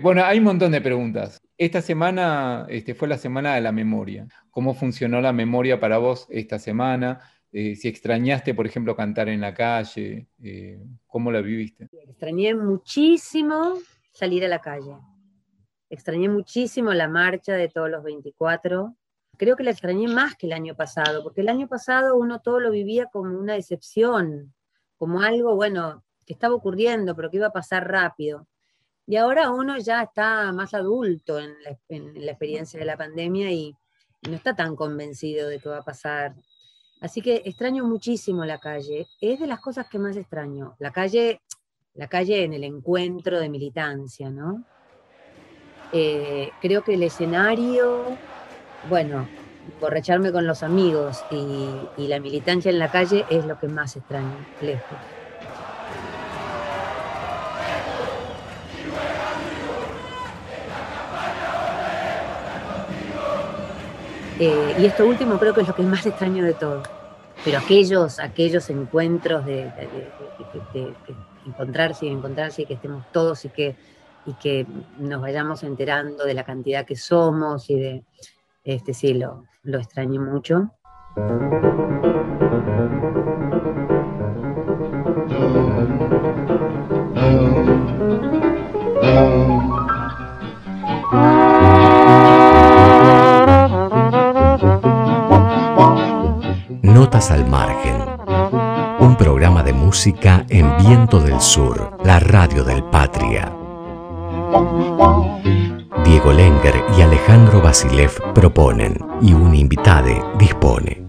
Bueno, hay un montón de preguntas. Esta semana este, fue la semana de la memoria. ¿Cómo funcionó la memoria para vos esta semana? Eh, si extrañaste, por ejemplo, cantar en la calle, eh, ¿cómo la viviste? Extrañé muchísimo salir a la calle. Extrañé muchísimo la marcha de todos los 24. Creo que la extrañé más que el año pasado, porque el año pasado uno todo lo vivía como una decepción, como algo, bueno, que estaba ocurriendo, pero que iba a pasar rápido. Y ahora uno ya está más adulto en la, experiencia de la pandemia y, no está tan convencido de que va a pasar. Así que extraño muchísimo la calle. Es de las cosas que más extraño. La calle, la calle en el encuentro de militancia, ¿no? Eh, creo que el escenario, bueno, borracharme con los amigos y, y la militancia en la calle es lo que más extraño, lejos. Eh, y esto último creo que es lo que es más extraño de todo. Pero aquellos, aquellos encuentros de, encontrarse y encontrarse y que estemos todos y que, y que nos vayamos enterando de la cantidad que somos y de, este sí, lo, lo extrañé mucho. Al Margen. Un programa de música en Viento del Sur, la radio del Patria. Diego Lenger y Alejandro Basilev proponen y un invitade dispone.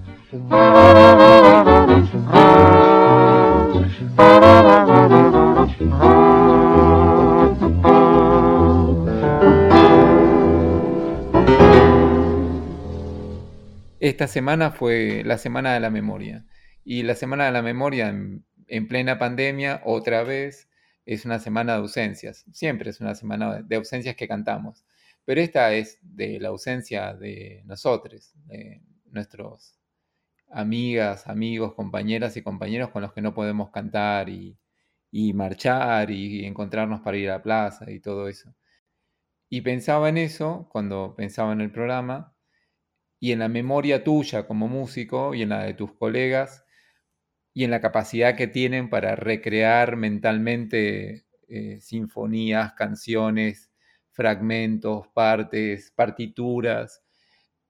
Esta semana fue la Semana de la Memoria. Y la Semana de la Memoria en, plena pandemia, otra vez, es una semana de ausencias. Siempre es una semana de ausencias que cantamos. Pero esta es de la ausencia de nosotros, de nuestros amigas, amigos, compañeras y compañeros con los que no podemos cantar y, y marchar y encontrarnos para ir a la plaza y todo eso. Y pensaba en eso cuando pensaba en el programa y en la memoria tuya como músico y en la de tus colegas y en la capacidad que tienen para recrear mentalmente eh, sinfonías, canciones, fragmentos, partes, partituras,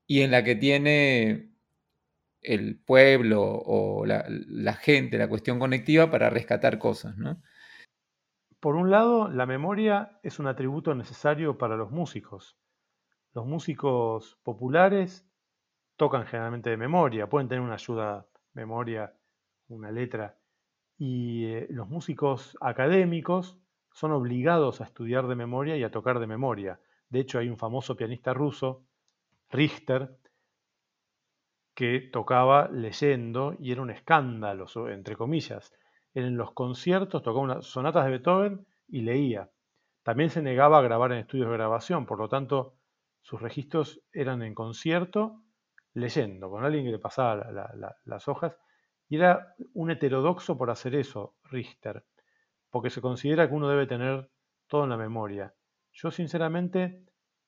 y en la que tiene el pueblo o la, gente, la cuestión conectiva para rescatar cosas. Por un lado, la memoria es un atributo necesario para los músicos. Los músicos populares tocan generalmente de memoria, pueden tener una ayuda, memoria, una letra, y eh, los músicos académicos son obligados a estudiar de memoria y a tocar de memoria. De hecho, hay un famoso pianista ruso, Richter, que tocaba leyendo y era un escándalo, entre comillas. En los conciertos tocaba unas sonatas de Beethoven y leía. También se negaba a grabar en estudios de grabación, por lo tanto, sus registros eran en concierto leyendo, con alguien que le pasaba las hojas, y era un heterodoxo por hacer eso, Richter, porque se considera que uno debe tener todo en la memoria. Yo sinceramente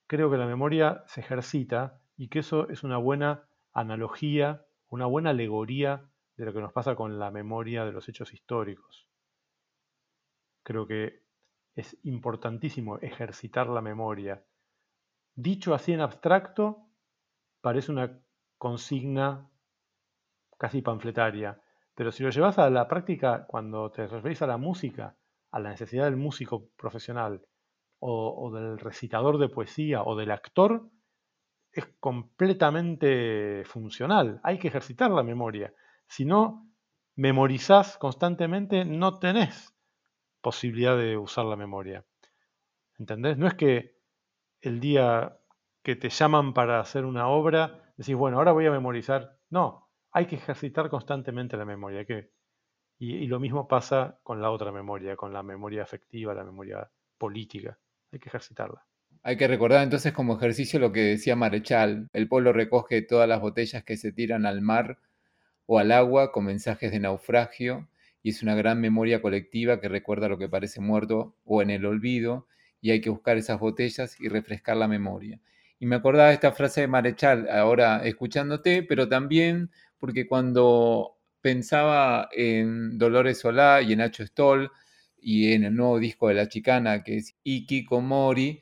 creo que la memoria se ejercita y que eso es una buena analogía, una buena alegoría de lo que nos pasa con la memoria de los hechos históricos. Creo que es importantísimo ejercitar la memoria. Dicho así en abstracto, parece una consigna casi panfletaria. Pero si lo llevas a la práctica, cuando te referís a la música, a la necesidad del músico profesional, o, del recitador de poesía, o del actor, es completamente funcional. Hay que ejercitar la memoria. Si no memorizás constantemente, no tenés posibilidad de usar la memoria. ¿Entendés? No es que el día que te llaman para hacer una obra decís, bueno, ahora voy a memorizar. No, hay que ejercitar constantemente la memoria. Que, y, lo mismo pasa con la otra memoria, con la memoria afectiva, la memoria política. Hay que ejercitarla. Hay que recordar entonces como ejercicio lo que decía Marechal. El pueblo recoge todas las botellas que se tiran al mar o al agua con mensajes de naufragio y es una gran memoria colectiva que recuerda lo que parece muerto o en el olvido y hay que buscar esas botellas y refrescar la memoria. Y me acordaba de esta frase de Marechal ahora escuchándote, pero también porque cuando pensaba en Dolores Solá y en Nacho Stoll y en el nuevo disco de La Chicana, que es Iki Komori,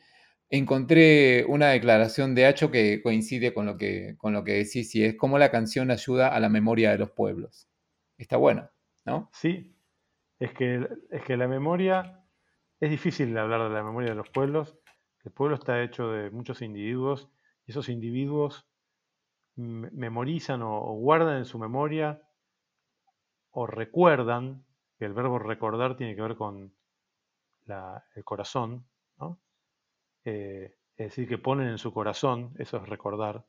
encontré una declaración de Hacho que coincide con lo que, con lo que decís, y es cómo la canción ayuda a la memoria de los pueblos. Está bueno, ¿no? Sí, es que, es que la memoria, es difícil hablar de la memoria de los pueblos. El pueblo está hecho de muchos individuos y esos individuos memorizan o, guardan en su memoria o recuerdan, que el verbo recordar tiene que ver con el corazón, ¿no? Eh, es decir, que ponen en su corazón, eso es recordar,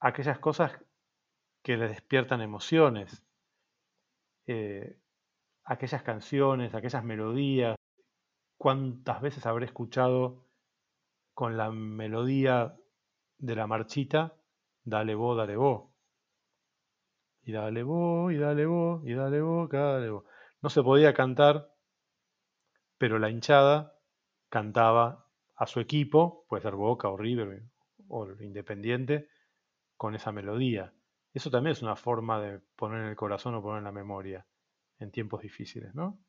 aquellas cosas que les despiertan emociones, eh, aquellas canciones, aquellas melodías. ¿Cuántas veces habré escuchado con la melodía de la marchita, dale vos, dale vos? Y dale vos, y dale vos, y dale vos, dale vos. No se podía cantar, pero la hinchada cantaba a su equipo, puede ser Boca o River o Independiente, con esa melodía. Eso también es una forma de poner en el corazón o poner en la memoria en tiempos difíciles, ¿no?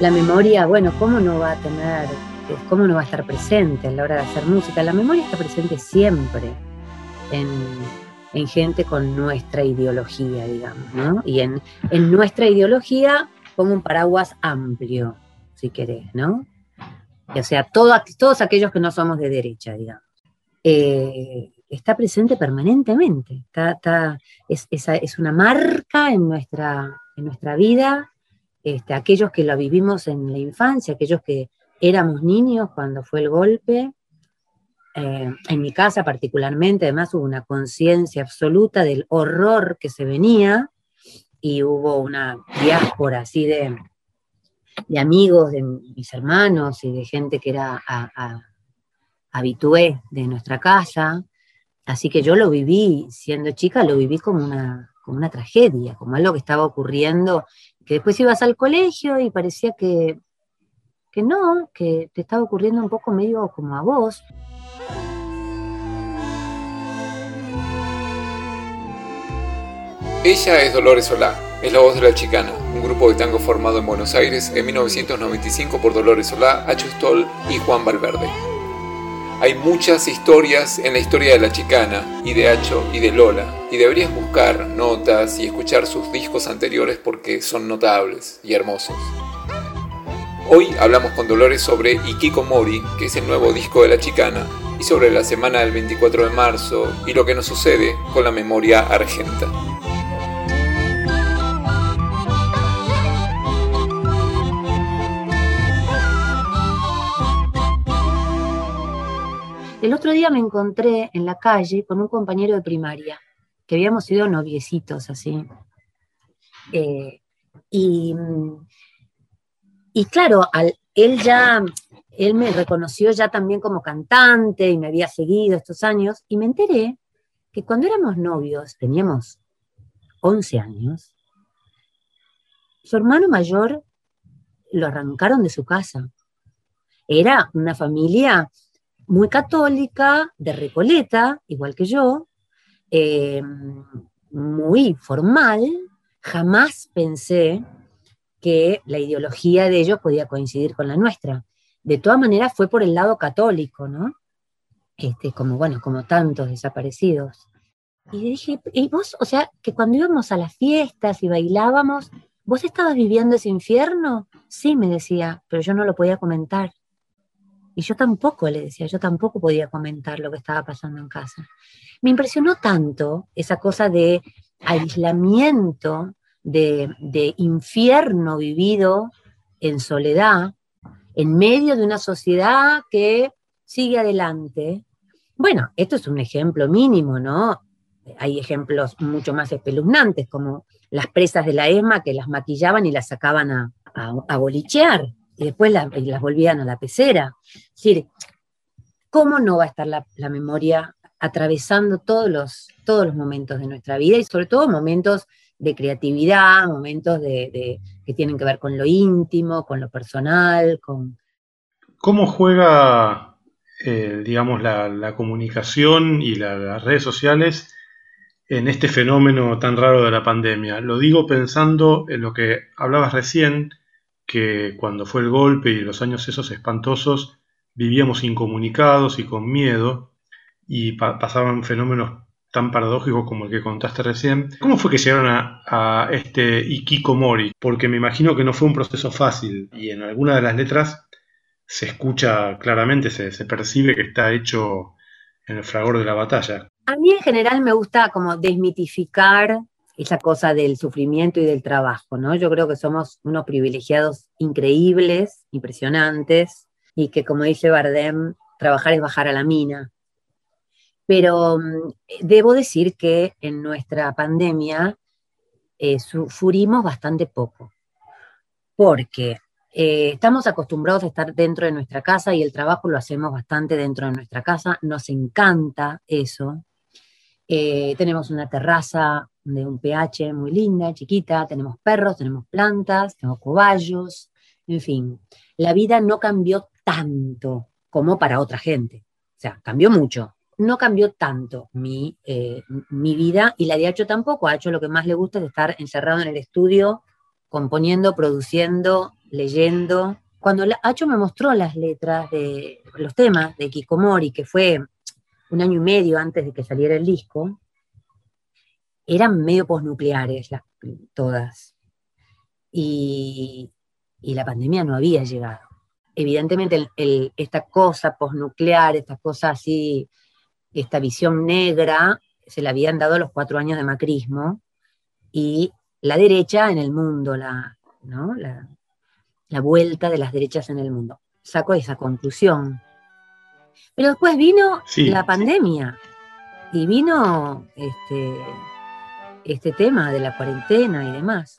La memoria, bueno, ¿cómo no va a tener, cómo no va a estar presente a la hora de hacer música? La memoria está presente siempre en, gente con nuestra ideología, digamos, ¿no? Y en, nuestra ideología como un paraguas amplio, si querés, ¿no? O sea, todos aquellos que no somos de derecha, digamos. Eh, está presente permanentemente. es, es, una marca en nuestra, en nuestra vida este, aquellos que la vivimos en la infancia, aquellos que éramos niños cuando fue el golpe. Eh, en mi casa particularmente, además hubo una conciencia absoluta del horror que se venía y hubo una diáspora así de, de amigos, de mis hermanos y de gente que era habitué de nuestra casa. Así que yo lo viví, siendo chica, lo viví como una, como una tragedia, como algo que estaba ocurriendo que después ibas al colegio y parecía que, que no, que te estaba ocurriendo un poco medio como a vos. Ella es Dolores Solá, es la voz de La Chicana, un grupo de tango formado en Buenos Aires en 1995 por Dolores Solá, Acho Stoll y Juan Valverde. Hay muchas historias en la historia de la chicana y de Hacho y de Lola, y deberías buscar notas y escuchar sus discos anteriores porque son notables y hermosos. Hoy hablamos con Dolores sobre Ikiko Mori, que es el nuevo disco de la chicana, y sobre la semana del 24 de marzo y lo que nos sucede con la memoria argenta. El otro día me encontré en la calle con un compañero de primaria, que habíamos sido noviecitos así. Eh, y, y, claro, él ya, él me reconoció ya también como cantante y me había seguido estos años, y me enteré que cuando éramos novios, teníamos 11 años, su hermano mayor lo arrancaron de su casa. Era una familia muy católica, de Recoleta, igual que yo, eh, muy formal, jamás pensé que la ideología de ellos podía coincidir con la nuestra. De todas maneras fue por el lado católico, ¿no? Este, como bueno, como tantos desaparecidos. Y dije, ¿y vos, o sea, que cuando íbamos a las fiestas y bailábamos, ¿vos estabas viviendo ese infierno? Sí, me decía, pero yo no lo podía comentar. Y yo tampoco le decía, yo tampoco podía comentar lo que estaba pasando en casa. Me impresionó tanto esa cosa de aislamiento, de, de infierno vivido en soledad, en medio de una sociedad que sigue adelante. Bueno, esto es un ejemplo mínimo, ¿no? hay ejemplos mucho más espeluznantes, como las presas de la ESMA que las maquillaban y las sacaban a, a, bolichear y después las volvían a la pecera. ¿Cómo no va a estar la, memoria atravesando todos los, todos los momentos de nuestra vida y sobre todo momentos de creatividad, momentos de, que tienen que ver con lo íntimo, con lo personal, con... ¿Cómo juega, eh, digamos, la, comunicación y las redes sociales en este fenómeno tan raro de la pandemia. Lo digo pensando en lo que hablabas recién, que cuando fue el golpe y los años esos espantosos, vivíamos incomunicados y con miedo y pasaban fenómenos tan paradójicos como el que contaste recién. ¿Cómo fue que llegaron a, este Ikikomori? Porque me imagino que no fue un proceso fácil y en alguna de las letras se escucha claramente, se, se percibe que está hecho en el fragor de la batalla. A mí en general me gusta como desmitificar esa cosa del sufrimiento y del trabajo, ¿no? Yo creo que somos unos privilegiados increíbles, impresionantes, y que como dice Bardem, trabajar es bajar a la mina. Pero mm, debo decir que en nuestra pandemia eh, sufrimos bastante poco, porque eh, estamos acostumbrados a estar dentro de nuestra casa y el trabajo lo hacemos bastante dentro de nuestra casa, nos encanta eso, eh, tenemos una terraza de un pH muy linda, chiquita, tenemos perros, tenemos plantas, tenemos cobayos, en fin, la vida no cambió tanto como para otra gente. O sea, cambió mucho. No cambió tanto mi, eh, mi vida y la de Hacho tampoco. Hacho lo que más le gusta es estar encerrado en el estudio, componiendo, produciendo, leyendo. Cuando Hacho me mostró las letras de los temas de Kikomori, que fue un año y medio antes de que saliera el disco, eran medio posnucleares las, todas. Y, la pandemia no había llegado. Evidentemente esta cosa posnuclear, esta cosa así, esta visión negra, se la habían dado los cuatro años de macrismo y la derecha en el mundo, la, la, la vuelta de las derechas en el mundo. Saco esa conclusión. Pero después vino la pandemia y vino este, este tema de la cuarentena y demás.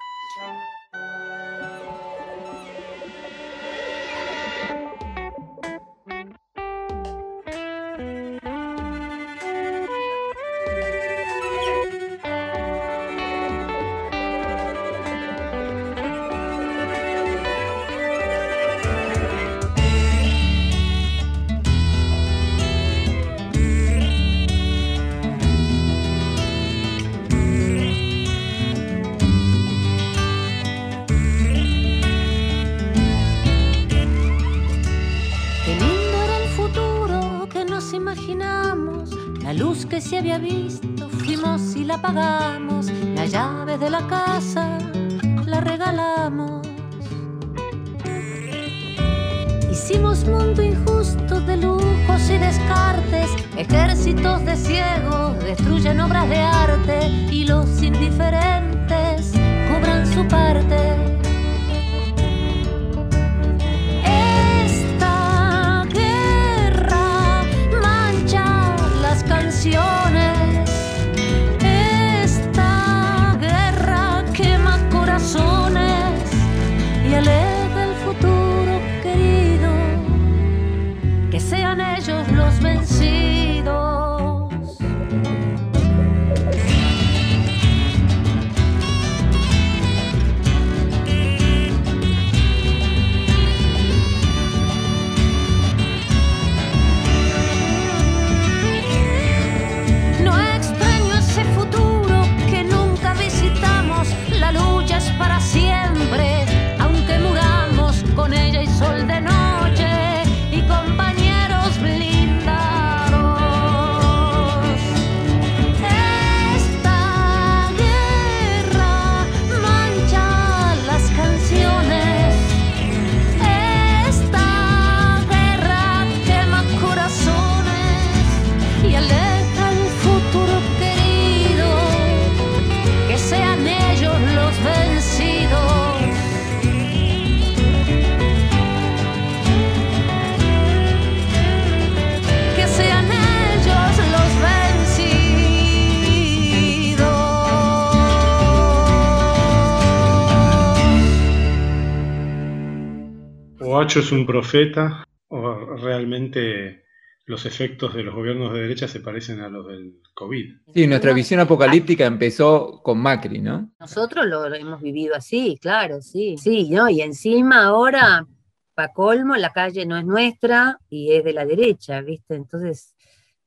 O Hacho es un profeta o realmente los efectos de los gobiernos de derecha se parecen a los del COVID. Sí, nuestra visión apocalíptica empezó con Macri, ¿no? Nosotros lo hemos vivido así, claro, sí. Sí, ¿no? Y encima ahora, para colmo, la calle no es nuestra y es de la derecha, ¿viste? Entonces,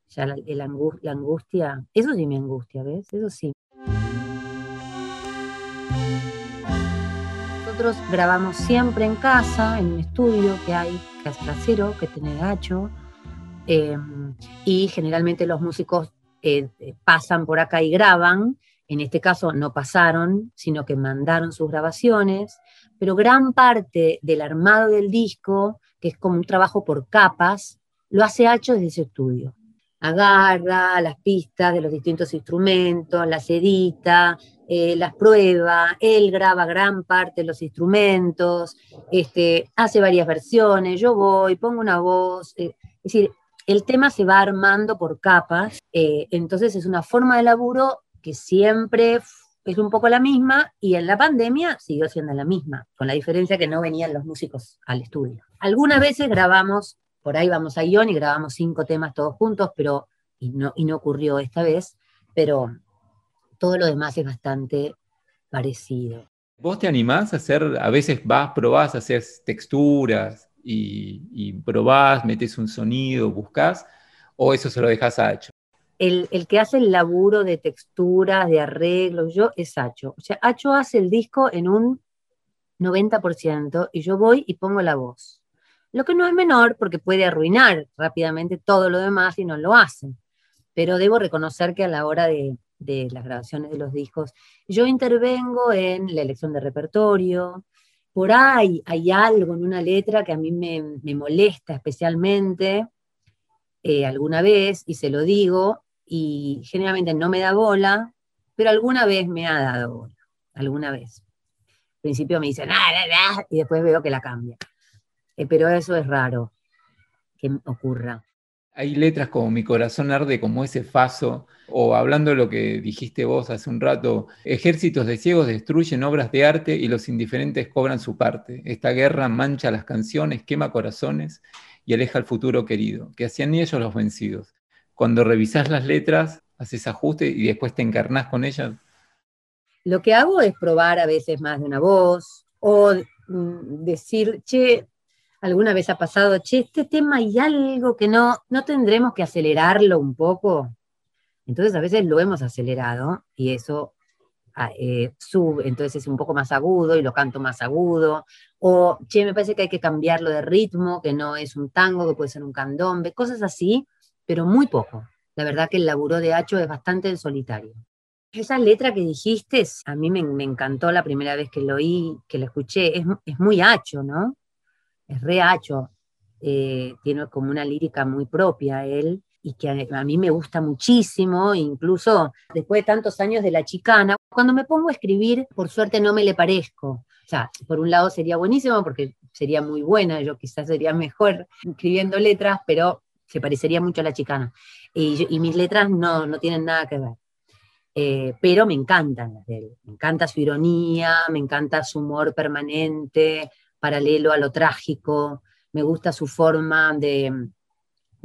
ya la, la angustia, eso sí me angustia, ¿ves? Eso sí. Nosotros grabamos siempre en casa, en un estudio que hay, que es trasero, que tiene gacho, em, y generalmente los músicos eh, pasan por acá y graban. En este caso no pasaron, sino que mandaron sus grabaciones, pero gran parte del armado del disco, que es como un trabajo por capas, lo hace Hacho desde ese estudio agarra las pistas de los distintos instrumentos, las edita, eh, las prueba, él graba gran parte de los instrumentos, este, hace varias versiones, yo voy, pongo una voz, eh, es decir, el tema se va armando por capas, eh, entonces es una forma de laburo que siempre es un poco la misma y en la pandemia siguió siendo la misma, con la diferencia que no venían los músicos al estudio. Algunas veces grabamos por ahí vamos a guion y grabamos cinco temas todos juntos, pero, y no, y no ocurrió esta vez, pero todo lo demás es bastante parecido. ¿Vos te animás a hacer, a veces vas, probás, haces texturas y, probás, metes un sonido, buscas, o eso se lo dejas a Hacho? El, el, que hace el laburo de texturas, de arreglos, yo es Hacho. O sea, Hacho hace el disco en un 90% y yo voy y pongo la voz lo que no es menor porque puede arruinar rápidamente todo lo demás y no lo hacen. Pero debo reconocer que a la hora de, las grabaciones de los discos, yo intervengo en la elección de repertorio. Por ahí hay algo en una letra que a mí me, molesta especialmente eh, alguna vez y se lo digo y generalmente no me da bola, pero alguna vez me ha dado bola, alguna vez. Al principio me dicen, ah, y después veo que la cambia. Eh, pero eso es raro que ocurra. Hay letras como Mi corazón arde, como ese faso, o hablando de lo que dijiste vos hace un rato, ejércitos de ciegos destruyen obras de arte y los indiferentes cobran su parte. Esta guerra mancha las canciones, quema corazones y aleja el futuro querido, que hacían ellos los vencidos. Cuando revisás las letras, haces ajuste y después te encarnás con ellas. Lo que hago es probar a veces más de una voz o mm, decir, che, alguna vez ha pasado, che, este tema hay algo que no, no tendremos que acelerarlo un poco. Entonces a veces lo hemos acelerado y eso ah, eh, sube, entonces es un poco más agudo y lo canto más agudo. O, che, me parece que hay que cambiarlo de ritmo, que no es un tango, que puede ser un candombe, cosas así, pero muy poco. La verdad que el laburo de Hacho es bastante en solitario. Esa letra que dijiste, a mí me, encantó la primera vez que lo oí, que lo escuché, es, es muy Hacho, ¿no? Reacho, eh, tiene como una lírica muy propia él y que a, mí me gusta muchísimo, incluso después de tantos años de la chicana, cuando me pongo a escribir, por suerte no me le parezco. O sea, por un lado sería buenísimo porque sería muy buena, yo quizás sería mejor escribiendo letras, pero se parecería mucho a la chicana. Y, mis letras no, no tienen nada que ver. Eh, pero me encantan las de él. Me encanta su ironía, me encanta su humor permanente, paralelo a lo trágico, me gusta su forma de,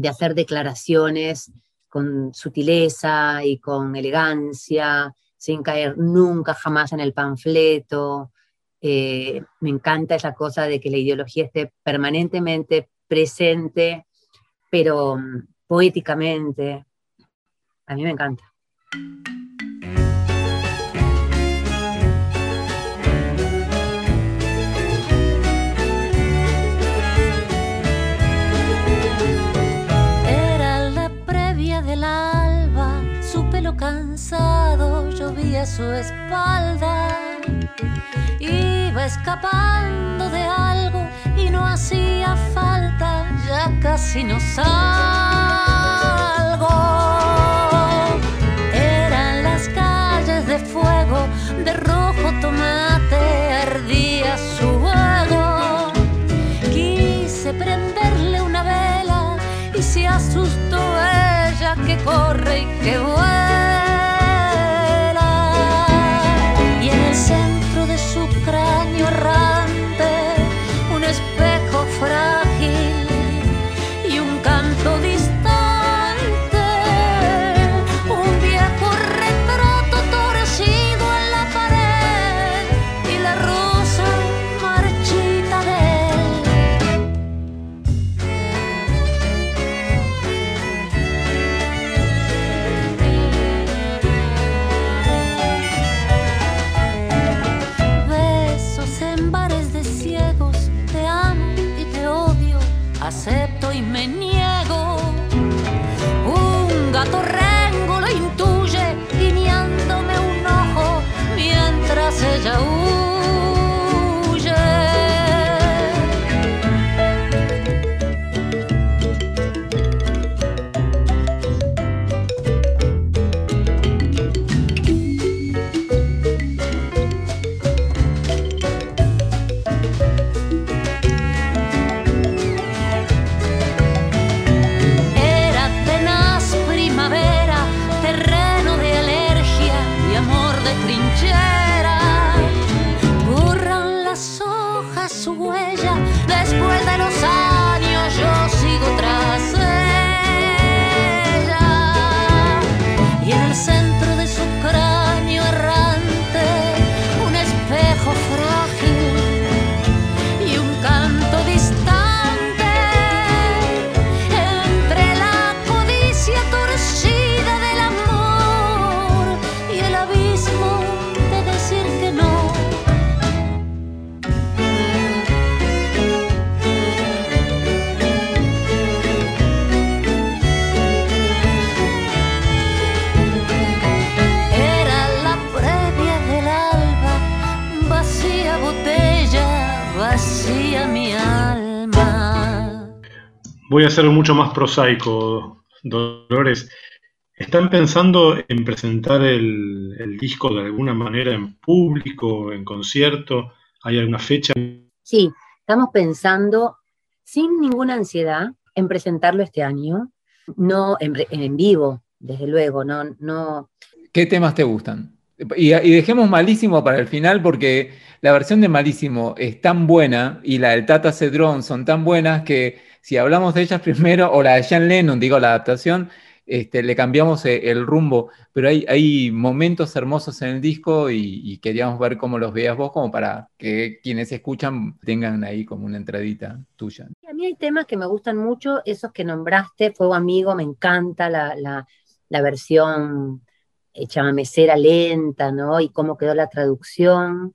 hacer declaraciones con sutileza y con elegancia, sin caer nunca jamás en el panfleto. Eh, me encanta esa cosa de que la ideología esté permanentemente presente, pero mm, poéticamente. A mí me encanta. Cansado llovía su espalda. Iba escapando de algo y no hacía falta, ya casi no salgo. Eran las calles de fuego, de rojo tomate, ardía su fuego. Quise prenderle una vela y se asustó ella que corre y que vuela. Voy a ser mucho más prosaico, Dolores. ¿Están pensando en presentar el, disco de alguna manera en público, en concierto? ¿Hay alguna fecha? Sí, estamos pensando sin ninguna ansiedad en presentarlo este año, no en, vivo, desde luego, no, no. ¿Qué temas te gustan? Y, dejemos Malísimo para el final porque la versión de Malísimo es tan buena y la del Tata Cedrón son tan buenas que si hablamos de ellas primero, o la de Jean Lennon, digo, la adaptación, este, le cambiamos eh, el rumbo, pero hay, momentos hermosos en el disco y, queríamos ver cómo los veías vos, como para que quienes escuchan tengan ahí como una entradita tuya. A mí hay temas que me gustan mucho, esos que nombraste, Fuego Amigo, me encanta la, la, la versión hecha mesera lenta, ¿no? Y cómo quedó la traducción.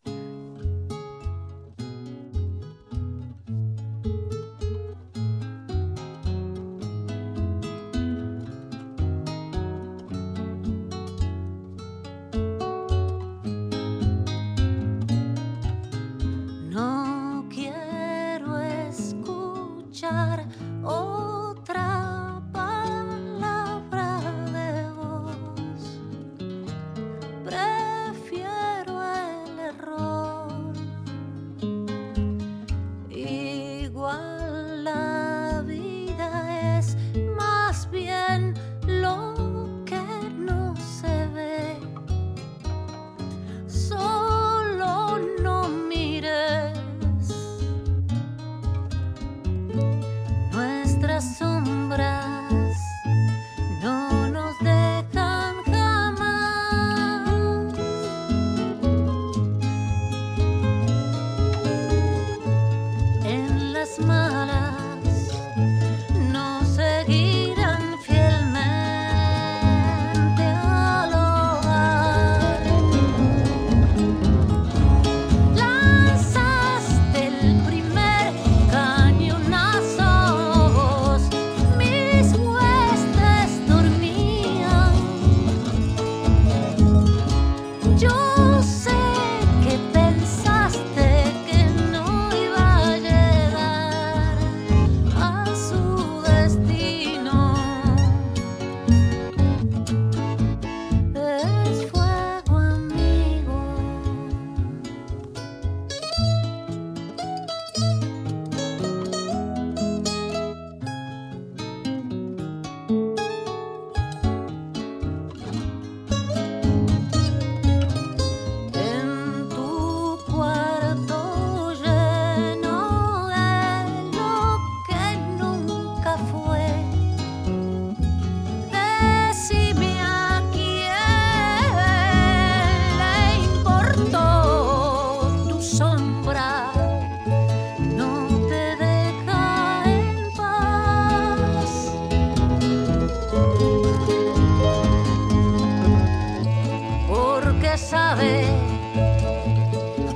sabe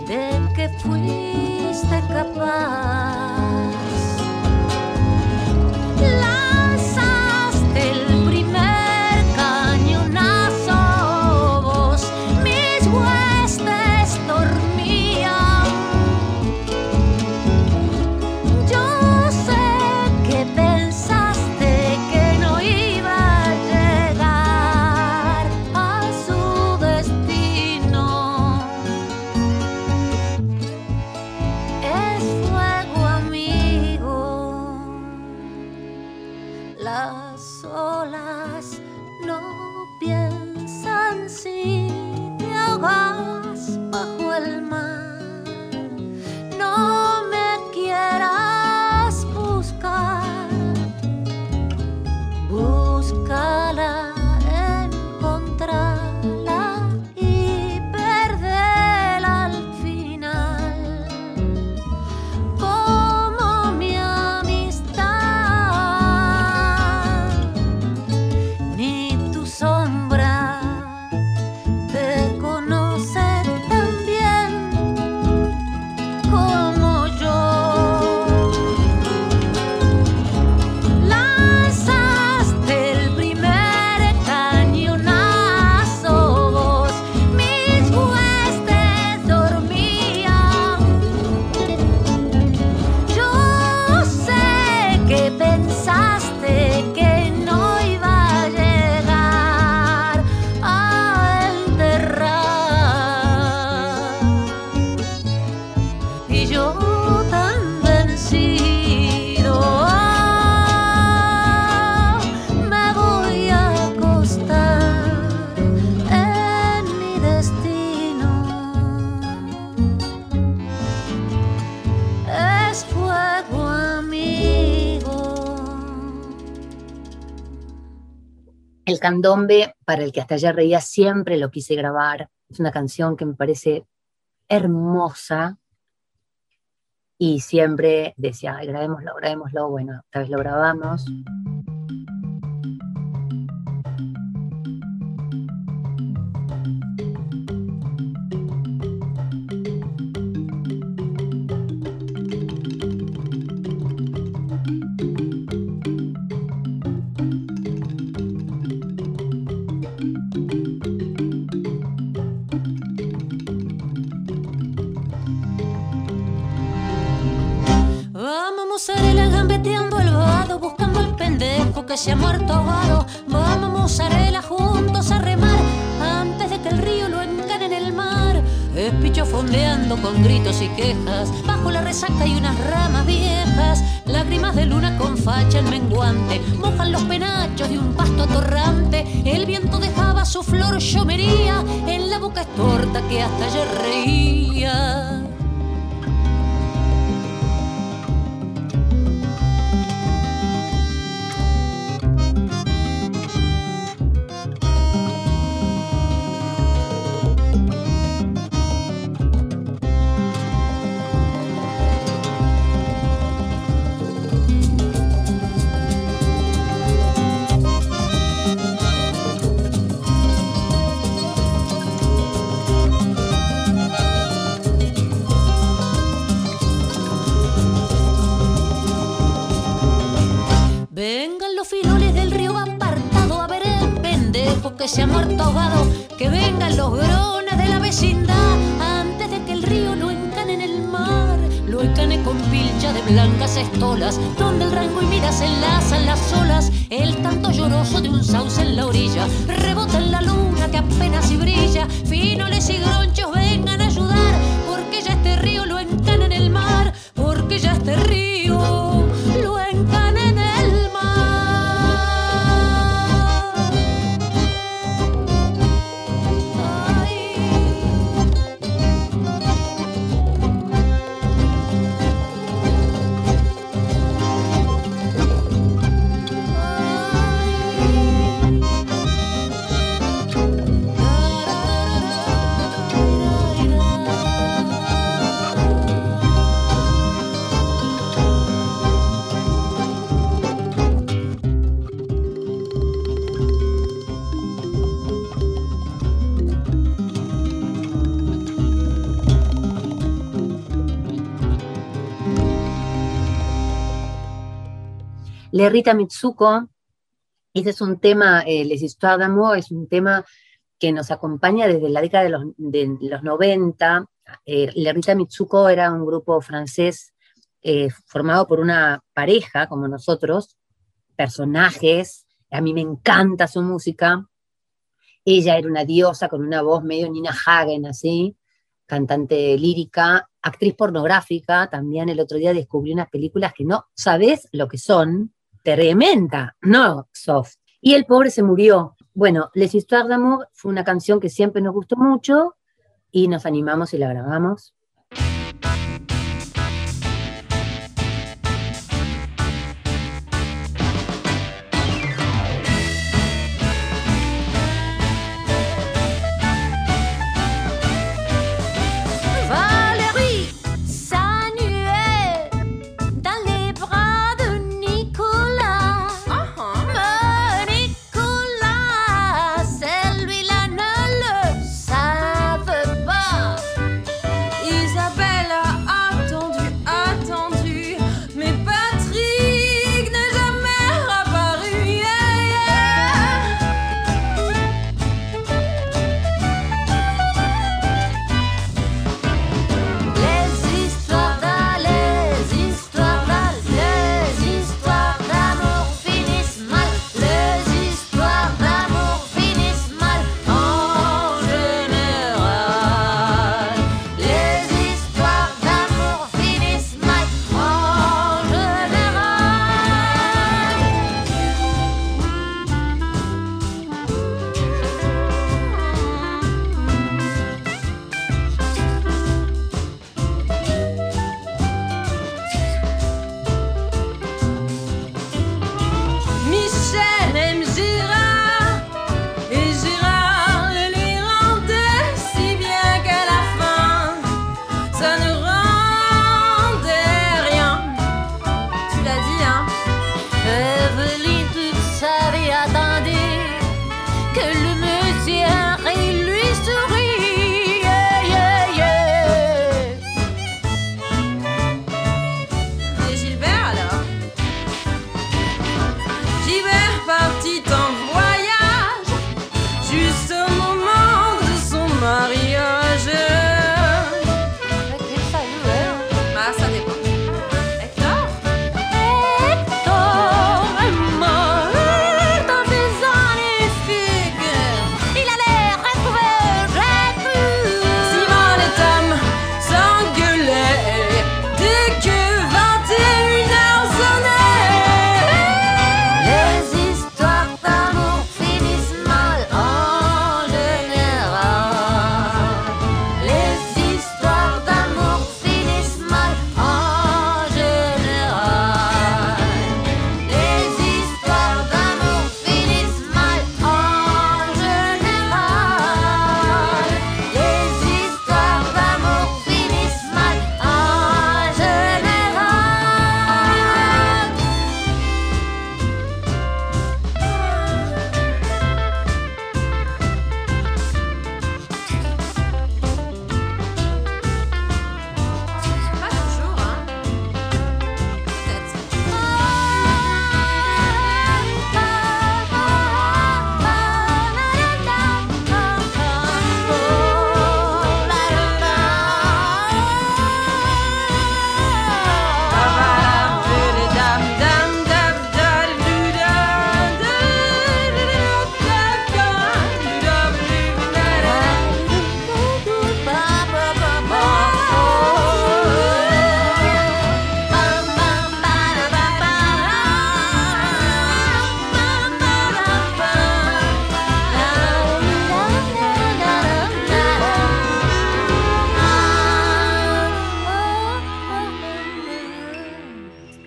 de que fuiste capaz. yo tan vencido. Ah, me voy a acostar en mi destino. Es fuego, amigo. El candombe, para el que hasta ayer reía, siempre lo quise grabar. Es una canción que me parece hermosa, y siempre decía, grabémoslo, grabémoslo. Bueno, esta vez lo grabamos. Se ha muerto ahogado. Vamos, mozzarella, juntos a remar antes de que el río lo encane en el mar. Es picho fondeando con gritos y quejas. Bajo la resaca y unas ramas viejas. Lágrimas de luna con facha en menguante. Mojan los penachos de un pasto atorrante. El viento dejaba su flor llomería en la boca estorta que hasta ayer reía. Se ha muerto ahogado, que vengan los grones de la vecindad antes de que el río lo encane en el mar. Lo encane con pilcha de blancas estolas, donde el rango y mira se enlazan las olas. El canto lloroso de un sauce en la orilla rebota en la luna que apenas y brilla. Finoles y gronchos Lerrita Mitsuko, ese es un tema, el Les es un tema que nos acompaña desde la década de los, de los 90. Eh, Mitsuko era un grupo francés eh, formado por una pareja, como nosotros, personajes, a mí me encanta su música. Ella era una diosa con una voz medio Nina Hagen, así, cantante lírica, actriz pornográfica. También el otro día descubrí unas películas que no sabes lo que son tremenda, no soft. Y el pobre se murió. Bueno, Les Histoires d'amour fue una canción que siempre nos gustó mucho y nos animamos y la grabamos.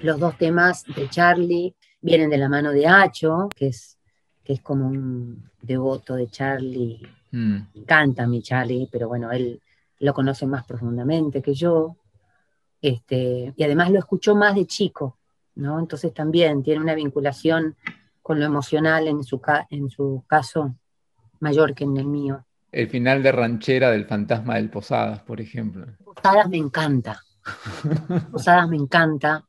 Los dos temas de Charlie vienen de la mano de Hacho, que es, que es como un devoto de Charlie. Mm. Canta mi Charlie, pero bueno, él lo conoce más profundamente que yo. Este, y además lo escuchó más de chico, ¿no? Entonces también tiene una vinculación con lo emocional en su, ca- en su caso mayor que en el mío. El final de Ranchera del Fantasma del Posadas, por ejemplo. Posadas me encanta. Posadas me encanta.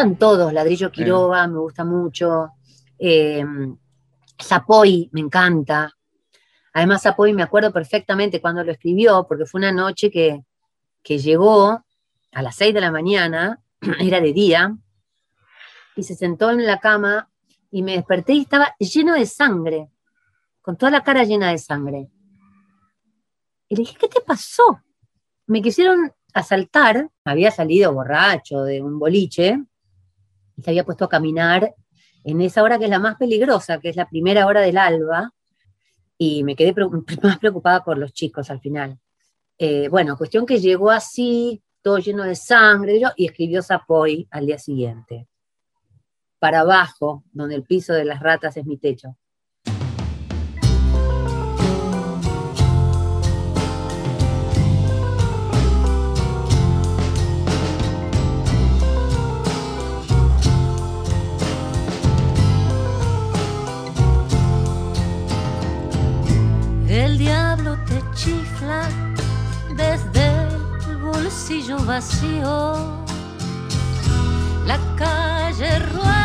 Gustan todos, Ladrillo Quiroga, me gusta mucho. Eh, Zapoy, me encanta. Además, Zapoy me acuerdo perfectamente cuando lo escribió, porque fue una noche que, que llegó a las 6 de la mañana, era de día, y se sentó en la cama y me desperté y estaba lleno de sangre, con toda la cara llena de sangre. Y le dije, ¿qué te pasó? Me quisieron asaltar, había salido borracho de un boliche se había puesto a caminar en esa hora que es la más peligrosa, que es la primera hora del alba, y me quedé más preocupada por los chicos al final. Eh, bueno, cuestión que llegó así, todo lleno de sangre, y escribió Zapoy al día siguiente. Para abajo, donde el piso de las ratas es mi techo. Gatillo vacío. La calle rueda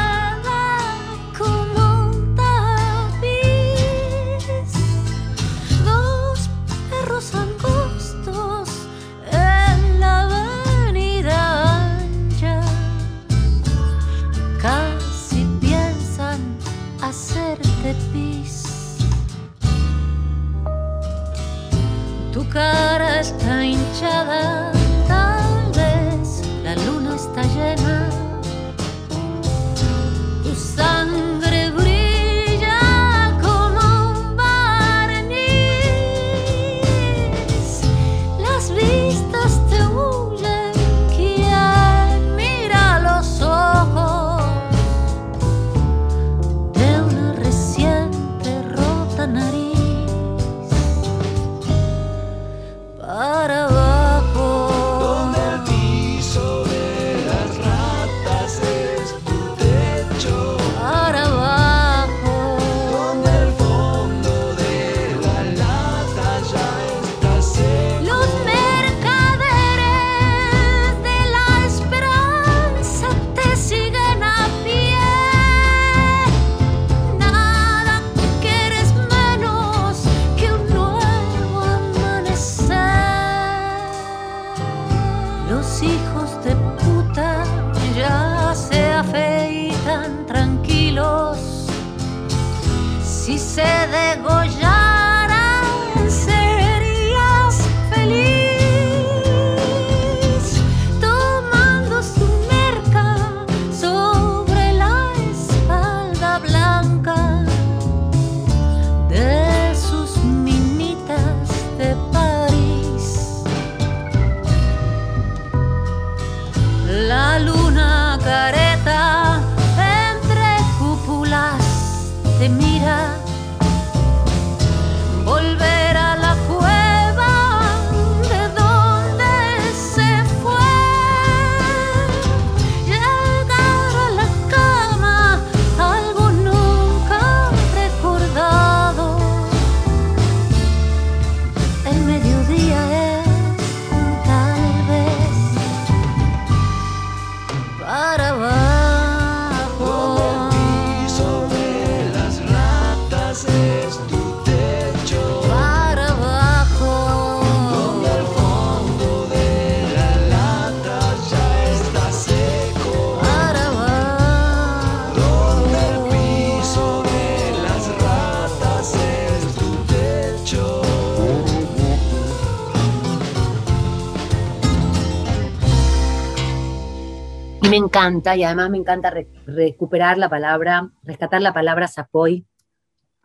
encanta, y además me encanta re- recuperar la palabra, rescatar la palabra Sapoy,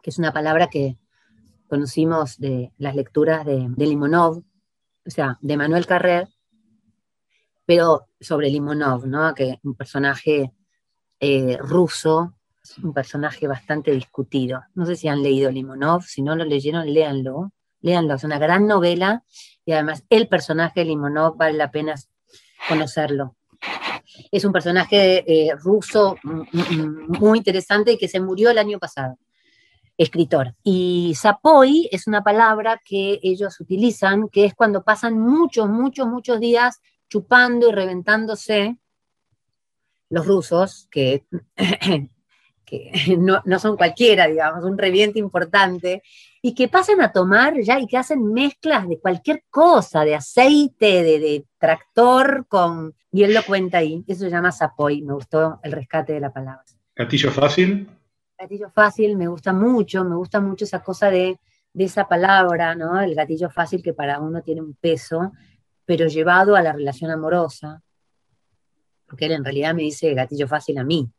que es una palabra que conocimos de las lecturas de, de Limonov, o sea, de Manuel Carrer, pero sobre Limonov, ¿no? Que un personaje eh, ruso, un personaje bastante discutido. No sé si han leído Limonov, si no lo leyeron, léanlo. Léanlo, es una gran novela y además el personaje de Limonov vale la pena conocerlo. Es un personaje eh, ruso mm, mm, muy interesante que se murió el año pasado, escritor. Y zapoy es una palabra que ellos utilizan, que es cuando pasan muchos, muchos, muchos días chupando y reventándose los rusos, que, que no, no son cualquiera, digamos, un reviente importante, y que pasan a tomar ya y que hacen mezclas de cualquier cosa, de aceite, de, de tractor, con, y él lo cuenta ahí, eso se llama zapoy, me gustó el rescate de la palabra. Gatillo fácil. Gatillo fácil, me gusta mucho, me gusta mucho esa cosa de, de esa palabra, ¿no? El gatillo fácil que para uno tiene un peso, pero llevado a la relación amorosa, porque él en realidad me dice gatillo fácil a mí,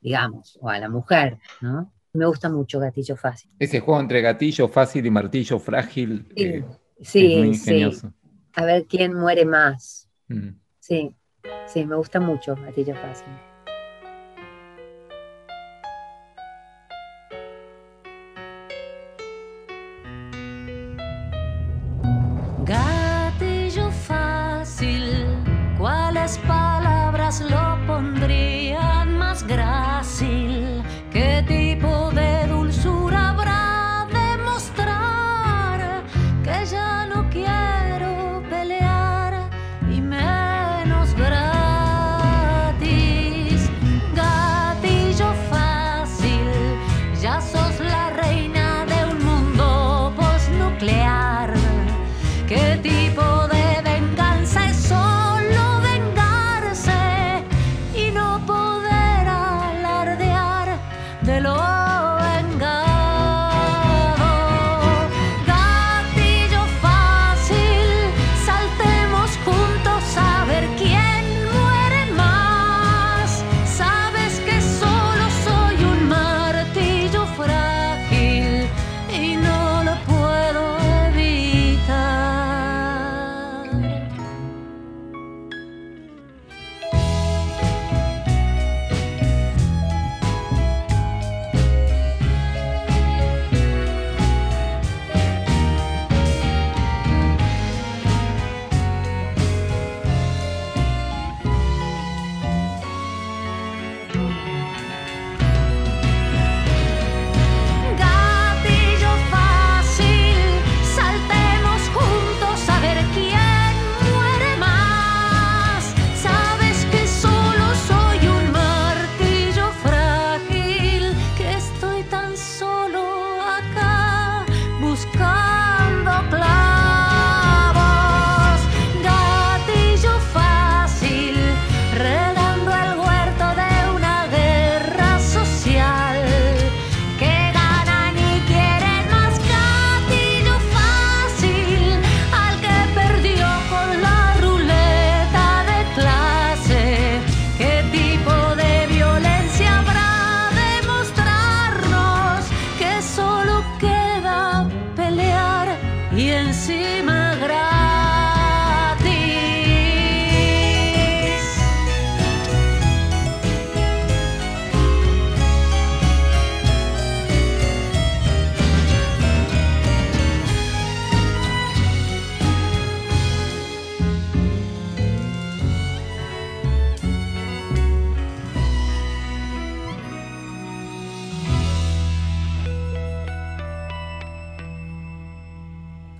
digamos, o a la mujer, ¿no? Me gusta mucho gatillo fácil. Ese juego entre gatillo fácil y martillo frágil Sí, eh, sí, es muy sí. ingenioso. A ver quién muere más. Mm. Sí, sí, me gusta mucho gatillo fácil.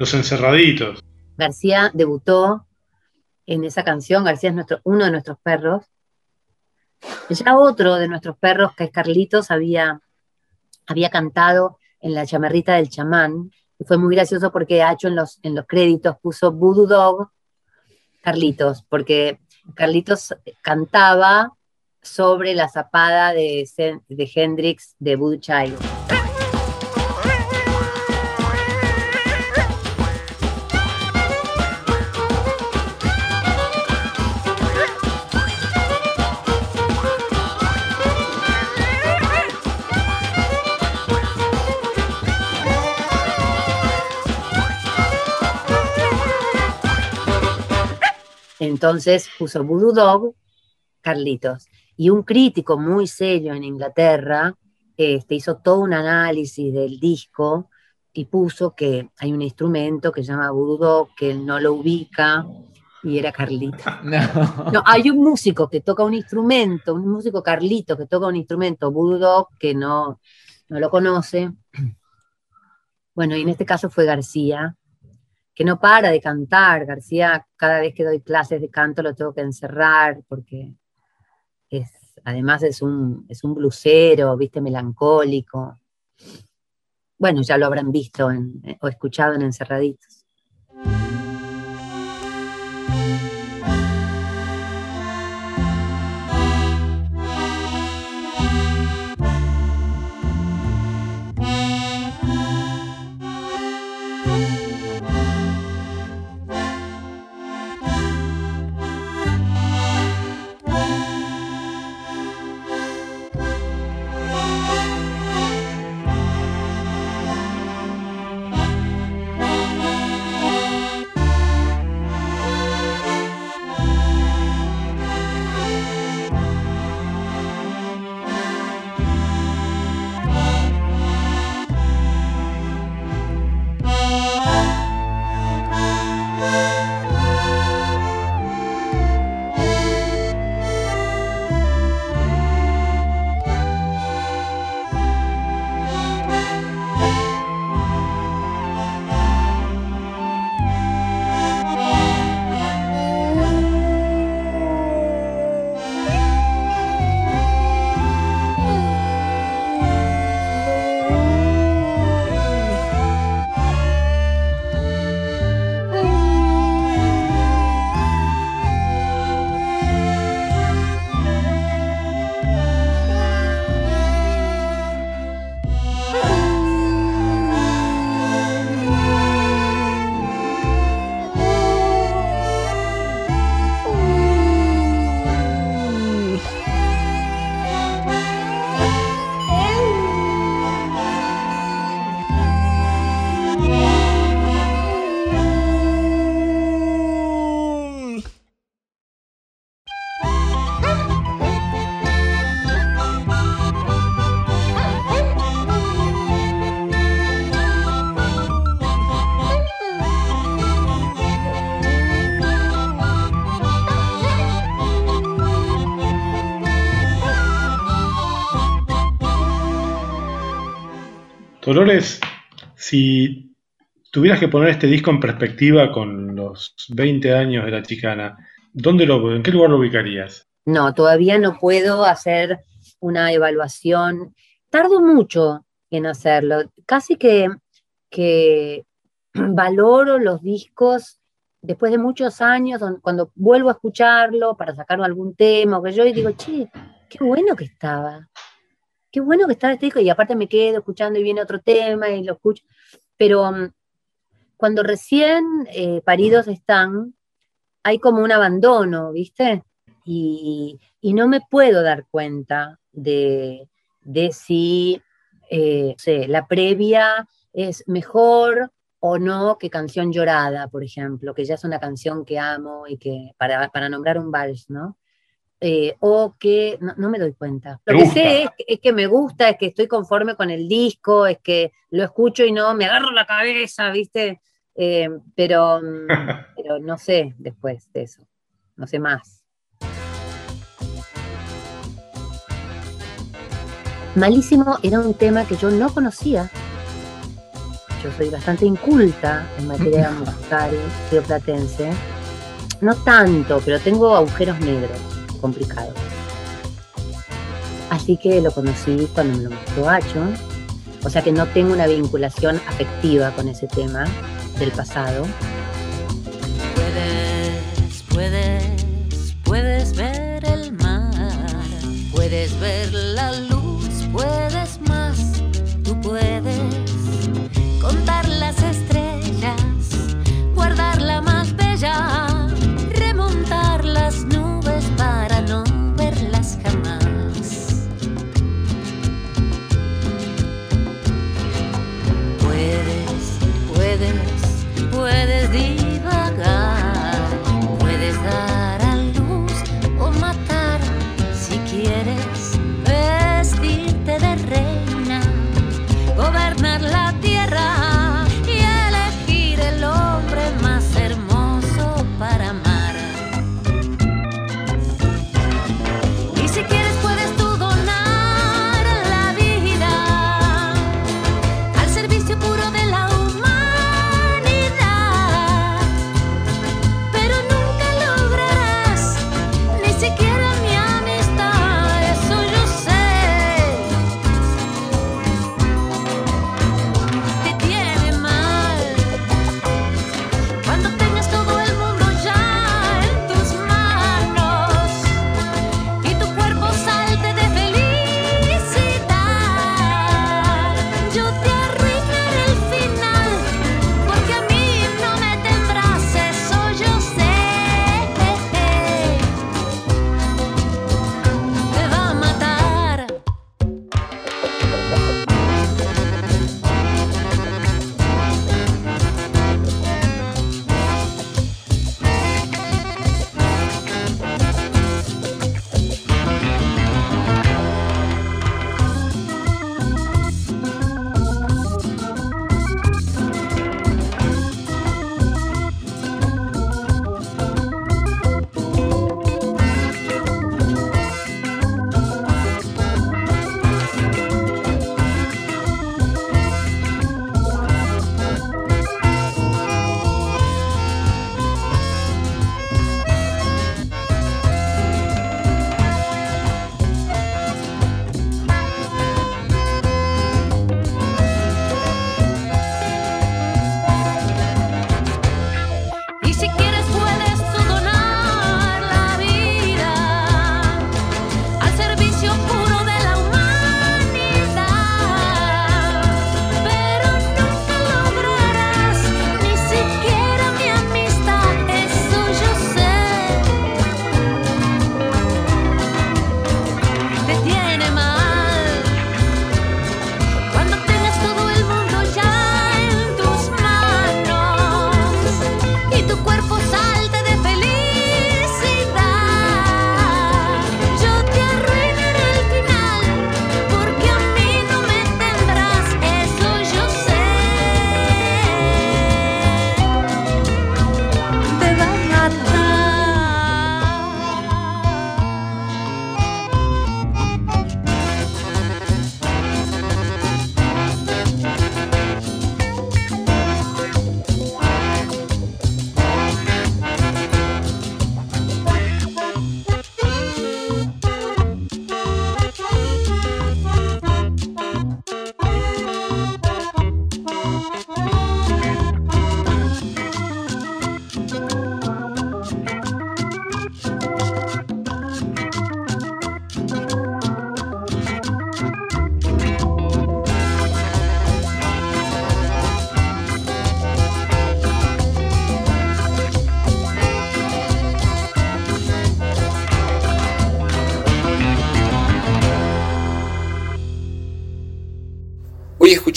Los encerraditos. García debutó en esa canción, García es nuestro, uno de nuestros perros. Ya otro de nuestros perros, que es Carlitos, había, había cantado en la chamarrita del chamán, y fue muy gracioso porque Hacho en los, en los créditos puso Voodoo Dog Carlitos, porque Carlitos cantaba sobre la zapada de, de Hendrix de Voodoo Child. Entonces puso Voodoo Dog, Carlitos. Y un crítico muy serio en Inglaterra este, hizo todo un análisis del disco y puso que hay un instrumento que se llama Voodoo Dog, que él no lo ubica, y era Carlitos. No. No, hay un músico que toca un instrumento, un músico Carlito que toca un instrumento, Voodoo Dog, que no, no lo conoce. Bueno, y en este caso fue García, que no para de cantar. García, cada vez que doy clases de canto lo tengo que encerrar porque es, además es un, es un blusero, viste, melancólico. Bueno, ya lo habrán visto en- o escuchado en Encerraditos. Dolores, si tuvieras que poner este disco en perspectiva con los 20 años de la chicana, ¿dónde lo, ¿en qué lugar lo ubicarías? No, todavía no puedo hacer una evaluación. Tardo mucho en hacerlo. Casi que, que valoro los discos después de muchos años, cuando vuelvo a escucharlo para sacar algún tema que yo y digo, che, qué bueno que estaba. Qué bueno que estaba este disco. Y aparte me quedo escuchando y viene otro tema y lo escucho. Pero mm, cuando recién eh, paridos están, hay como un abandono, ¿viste? y, y no me puedo dar cuenta de, de si eh, sé, la previa es mejor o no que Canción Llorada, por ejemplo, que ya es una canción que amo y que para, para nombrar un vals, ¿no? Eh, o que no, me doy cuenta. Lo que sé es, es, que me gusta, es que estoy conforme con el disco, es que lo escucho y no me agarro la cabeza, ¿viste? Eh, mm, pero, no sé después de eso, no sé más. Malísimo era un tema que yo no conocía. Yo soy bastante inculta en materia musical rioplatense. No tanto, pero tengo agujeros negros complicado. Así que lo conocí cuando me lo mostró Acho, o sea que no tengo una vinculación afectiva con ese tema del pasado,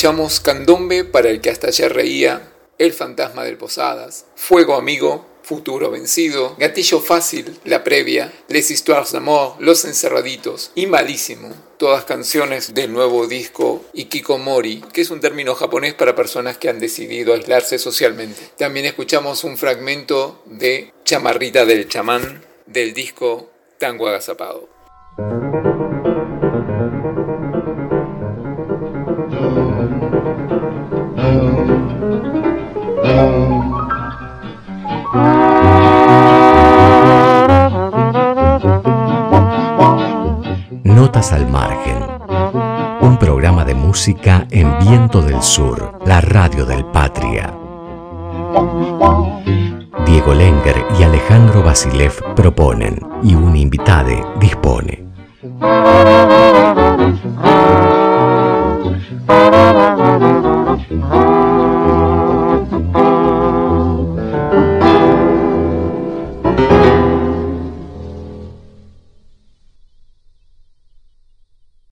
Escuchamos Candombe para el que hasta ayer reía, El fantasma del Posadas, Fuego amigo, Futuro vencido, Gatillo fácil, La previa, Les histoires d'amour, Los encerraditos y Malísimo. Todas canciones del nuevo disco Ikikomori, que es un término japonés para personas que han decidido aislarse socialmente. También escuchamos un fragmento de Chamarrita del chamán del disco Tango agazapado. Al Margen. Un programa de música en Viento del Sur, la radio del Patria. Diego Lenger y Alejandro Basilev proponen y un invitade dispone.